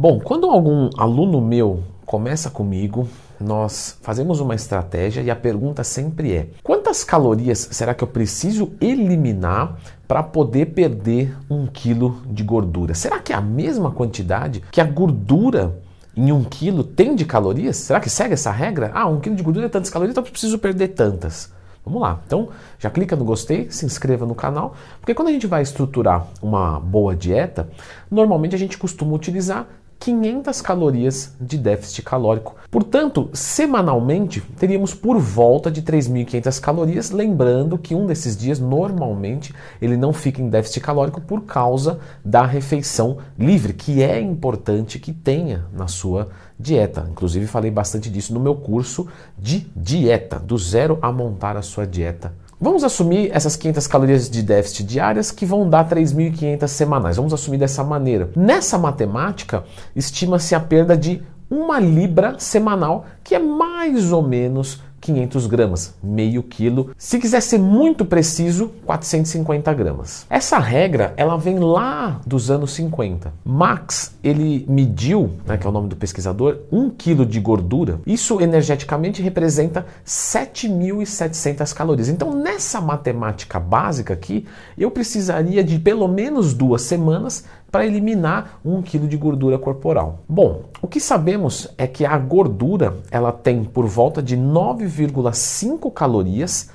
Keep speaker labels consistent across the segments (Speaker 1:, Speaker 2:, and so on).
Speaker 1: Bom, quando algum aluno meu começa comigo, nós fazemos uma estratégia e a pergunta sempre é: quantas calorias será que eu preciso eliminar para poder perder um quilo de gordura? Será que é a mesma quantidade que a gordura em um quilo tem de calorias? Será que segue essa regra? Ah, um quilo de gordura é tantas calorias, então eu preciso perder tantas. Vamos lá. Então, já clica no gostei, se inscreva no canal, porque quando a gente vai estruturar uma boa dieta, normalmente a gente costuma utilizar 500 calorias de déficit calórico. Portanto, semanalmente teríamos por volta de 3.500 calorias, lembrando que um desses dias normalmente ele não fica em déficit calórico por causa da refeição livre, que é importante que tenha na sua dieta. Inclusive falei bastante disso no meu curso de dieta, do zero a montar a sua dieta Vamos assumir essas 500 calorias de déficit diárias que vão dar 3.500 semanais. Vamos assumir dessa maneira. Nessa matemática, estima-se a perda de uma libra semanal, que é mais ou menos 500 gramas, meio quilo. Se quiser ser muito preciso, 450 gramas. Essa regra ela vem lá dos anos 50. Max ele mediu, né, que é o nome do pesquisador, um quilo de gordura. Isso energeticamente representa 7.700 calorias. Então nessa matemática básica aqui, eu precisaria de pelo menos duas semanas para eliminar um quilo de gordura corporal. Bom, o que sabemos é que a gordura ela tem por volta de 9,5 calorias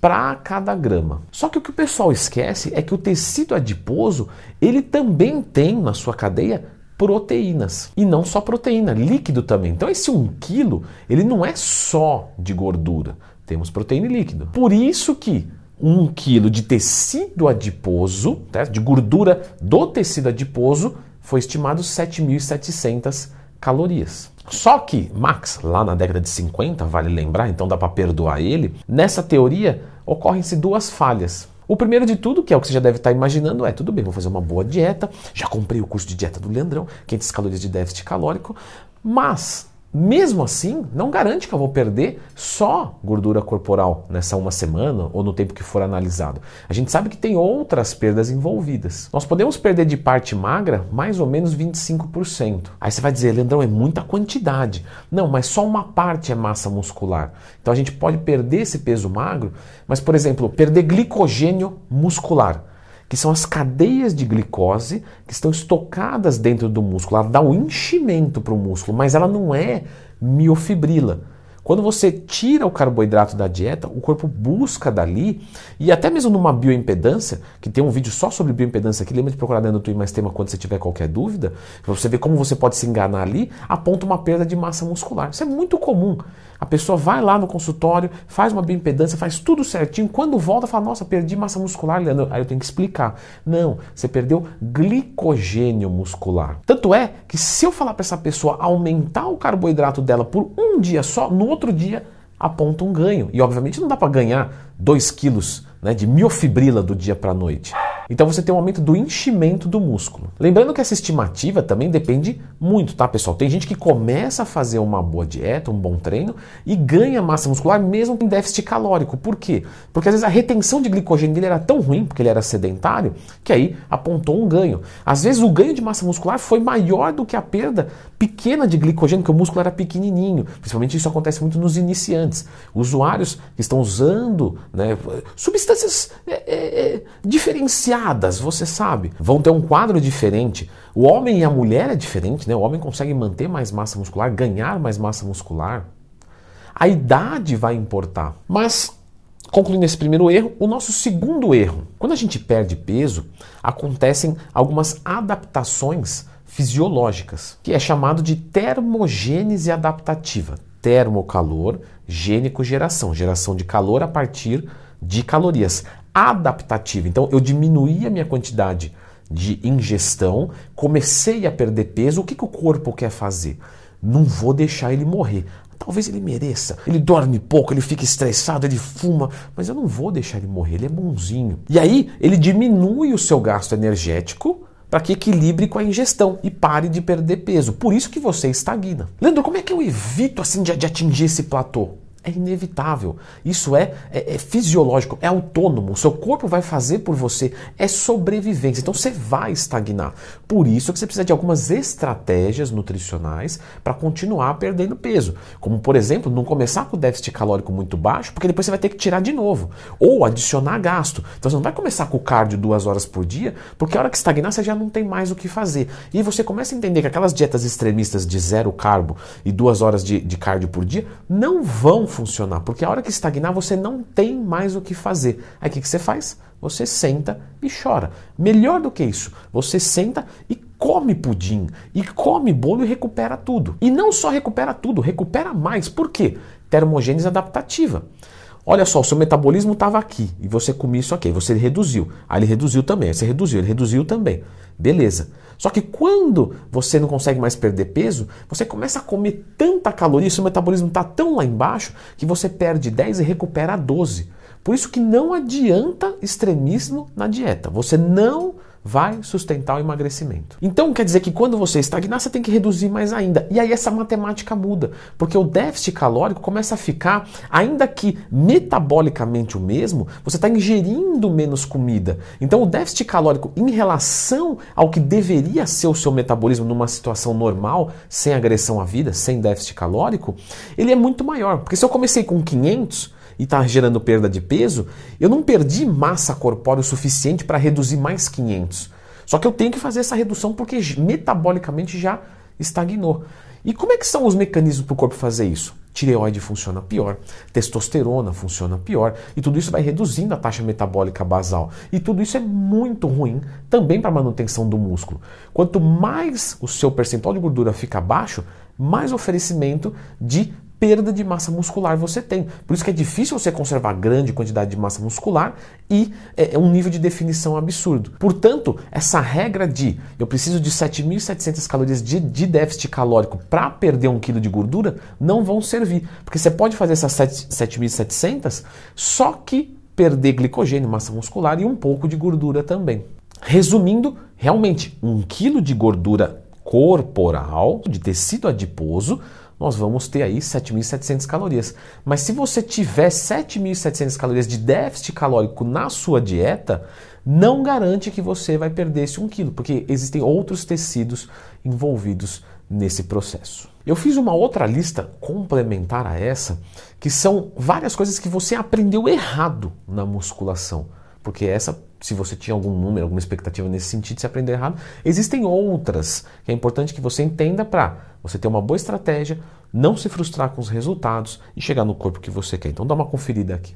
Speaker 1: para cada grama. Só que o que o pessoal esquece é que o tecido adiposo ele também tem na sua cadeia proteínas e não só proteína, líquido também. Então esse 1 quilo ele não é só de gordura, temos proteína e líquido. Por isso que um quilo de tecido adiposo, tá? de gordura do tecido adiposo, foi estimado 7.700 calorias. Só que Max, lá na década de 50, vale lembrar, então dá para perdoar ele, nessa teoria ocorrem-se duas falhas. O primeiro de tudo, que é o que você já deve estar imaginando, é tudo bem, vou fazer uma boa dieta, já comprei o curso de dieta do Leandrão, 500 calorias de déficit calórico, mas mesmo assim, não garante que eu vou perder só gordura corporal nessa uma semana ou no tempo que for analisado. A gente sabe que tem outras perdas envolvidas. Nós podemos perder de parte magra mais ou menos 25%. Aí você vai dizer, Leandrão, é muita quantidade. Não, mas só uma parte é massa muscular. Então a gente pode perder esse peso magro, mas, por exemplo, perder glicogênio muscular que são as cadeias de glicose que estão estocadas dentro do músculo. Ela dá um enchimento para o músculo, mas ela não é miofibrila. Quando você tira o carboidrato da dieta, o corpo busca dali, e até mesmo numa bioimpedância, que tem um vídeo só sobre bioimpedância aqui, lembra de procurar dentro do Twin Mais Tema quando você tiver qualquer dúvida, para você ver como você pode se enganar ali, aponta uma perda de massa muscular. Isso é muito comum. A pessoa vai lá no consultório, faz uma bioimpedância, faz tudo certinho, quando volta fala, nossa, perdi massa muscular, Leandro. Aí eu tenho que explicar. Não, você perdeu glicogênio muscular. Tanto é que se eu falar para essa pessoa aumentar o carboidrato dela por um dia só, no outro dia aponta um ganho. E obviamente não dá para ganhar 2 quilos né, de miofibrila do dia para a noite. Então você tem um aumento do enchimento do músculo. Lembrando que essa estimativa também depende muito, tá, pessoal? Tem gente que começa a fazer uma boa dieta, um bom treino e ganha massa muscular mesmo em déficit calórico. Por quê? Porque às vezes a retenção de glicogênio dele era tão ruim, porque ele era sedentário, que aí apontou um ganho. Às vezes o ganho de massa muscular foi maior do que a perda pequena de glicogênio, que o músculo era pequenininho. Principalmente isso acontece muito nos iniciantes. Usuários que estão usando né, substâncias é, é, é diferenciadas você sabe. Vão ter um quadro diferente. O homem e a mulher é diferente, né? O homem consegue manter mais massa muscular, ganhar mais massa muscular. A idade vai importar. Mas Concluindo esse primeiro erro, o nosso segundo erro. Quando a gente perde peso, acontecem algumas adaptações fisiológicas, que é chamado de termogênese adaptativa. Termocalor, gênico geração, geração de calor a partir de calorias adaptativa. Então eu diminuí a minha quantidade de ingestão, comecei a perder peso. O que, que o corpo quer fazer? Não vou deixar ele morrer. Talvez ele mereça. Ele dorme pouco, ele fica estressado, ele fuma, mas eu não vou deixar ele morrer, ele é bonzinho. E aí ele diminui o seu gasto energético para que equilibre com a ingestão e pare de perder peso. Por isso que você estagna. Leandro, como é que eu evito assim de, de atingir esse platô? É inevitável. Isso é, é, é, fisiológico, é autônomo. O seu corpo vai fazer por você. É sobrevivência. Então você vai estagnar. Por isso que você precisa de algumas estratégias nutricionais para continuar perdendo peso. Como, por exemplo, não começar com déficit calórico muito baixo, porque depois você vai ter que tirar de novo. Ou adicionar gasto. Então você não vai começar com o cardio duas horas por dia, porque a hora que estagnar você já não tem mais o que fazer. E você começa a entender que aquelas dietas extremistas de zero carbo e duas horas de, de cardio por dia não vão funcionar, porque a hora que estagnar você não tem mais o que fazer. Aí o que, que você faz? Você senta e chora. Melhor do que isso, você senta e come pudim, e come bolo e recupera tudo. E não só recupera tudo, recupera mais. Por quê? Termogênese adaptativa. Olha só, o seu metabolismo estava aqui e você comia isso aqui, você reduziu. Aí ele reduziu também, aí você reduziu, ele reduziu também. Beleza. Só que quando você não consegue mais perder peso, você começa a comer tanta caloria, seu metabolismo está tão lá embaixo que você perde 10 e recupera 12. Por isso que não adianta extremismo na dieta. Você não vai sustentar o emagrecimento. Então quer dizer que quando você estagnar, você tem que reduzir mais ainda. E aí essa matemática muda, porque o déficit calórico começa a ficar, ainda que metabolicamente o mesmo, você está ingerindo menos comida. Então o déficit calórico em relação ao que deveria ser o seu metabolismo numa situação normal, sem agressão à vida, sem déficit calórico, ele é muito maior. Porque se eu comecei com 500, e está gerando perda de peso, eu não perdi massa corpórea o suficiente para reduzir mais 500. Só que eu tenho que fazer essa redução porque metabolicamente já estagnou. E como é que são os mecanismos para o corpo fazer isso? Tireoide funciona pior, testosterona funciona pior, e tudo isso vai reduzindo a taxa metabólica basal. E tudo isso é muito ruim também para a manutenção do músculo. Quanto mais o seu percentual de gordura fica baixo, mais oferecimento de perda de massa muscular você tem. Por isso que é difícil você conservar grande quantidade de massa muscular e é, é um nível de definição absurdo. Portanto, essa regra de eu preciso de 7.700 calorias de, de déficit calórico para perder um quilo de gordura não vão servir. Porque você pode fazer essas 7.700 só que perder glicogênio, massa muscular e um pouco de gordura também. Resumindo, realmente, um quilo de gordura corporal, de tecido adiposo, nós vamos ter aí 7.700 calorias. Mas se você tiver 7.700 calorias de déficit calórico na sua dieta, não garante que você vai perder esse 1 quilo, porque existem outros tecidos envolvidos nesse processo. Eu fiz uma outra lista complementar a essa, que são várias coisas que você aprendeu errado na musculação. Porque essa, se você tinha algum número, alguma expectativa nesse sentido, se aprender errado, existem outras que é importante que você entenda para você ter uma boa estratégia, não se frustrar com os resultados e chegar no corpo que você quer. Então dá uma conferida aqui.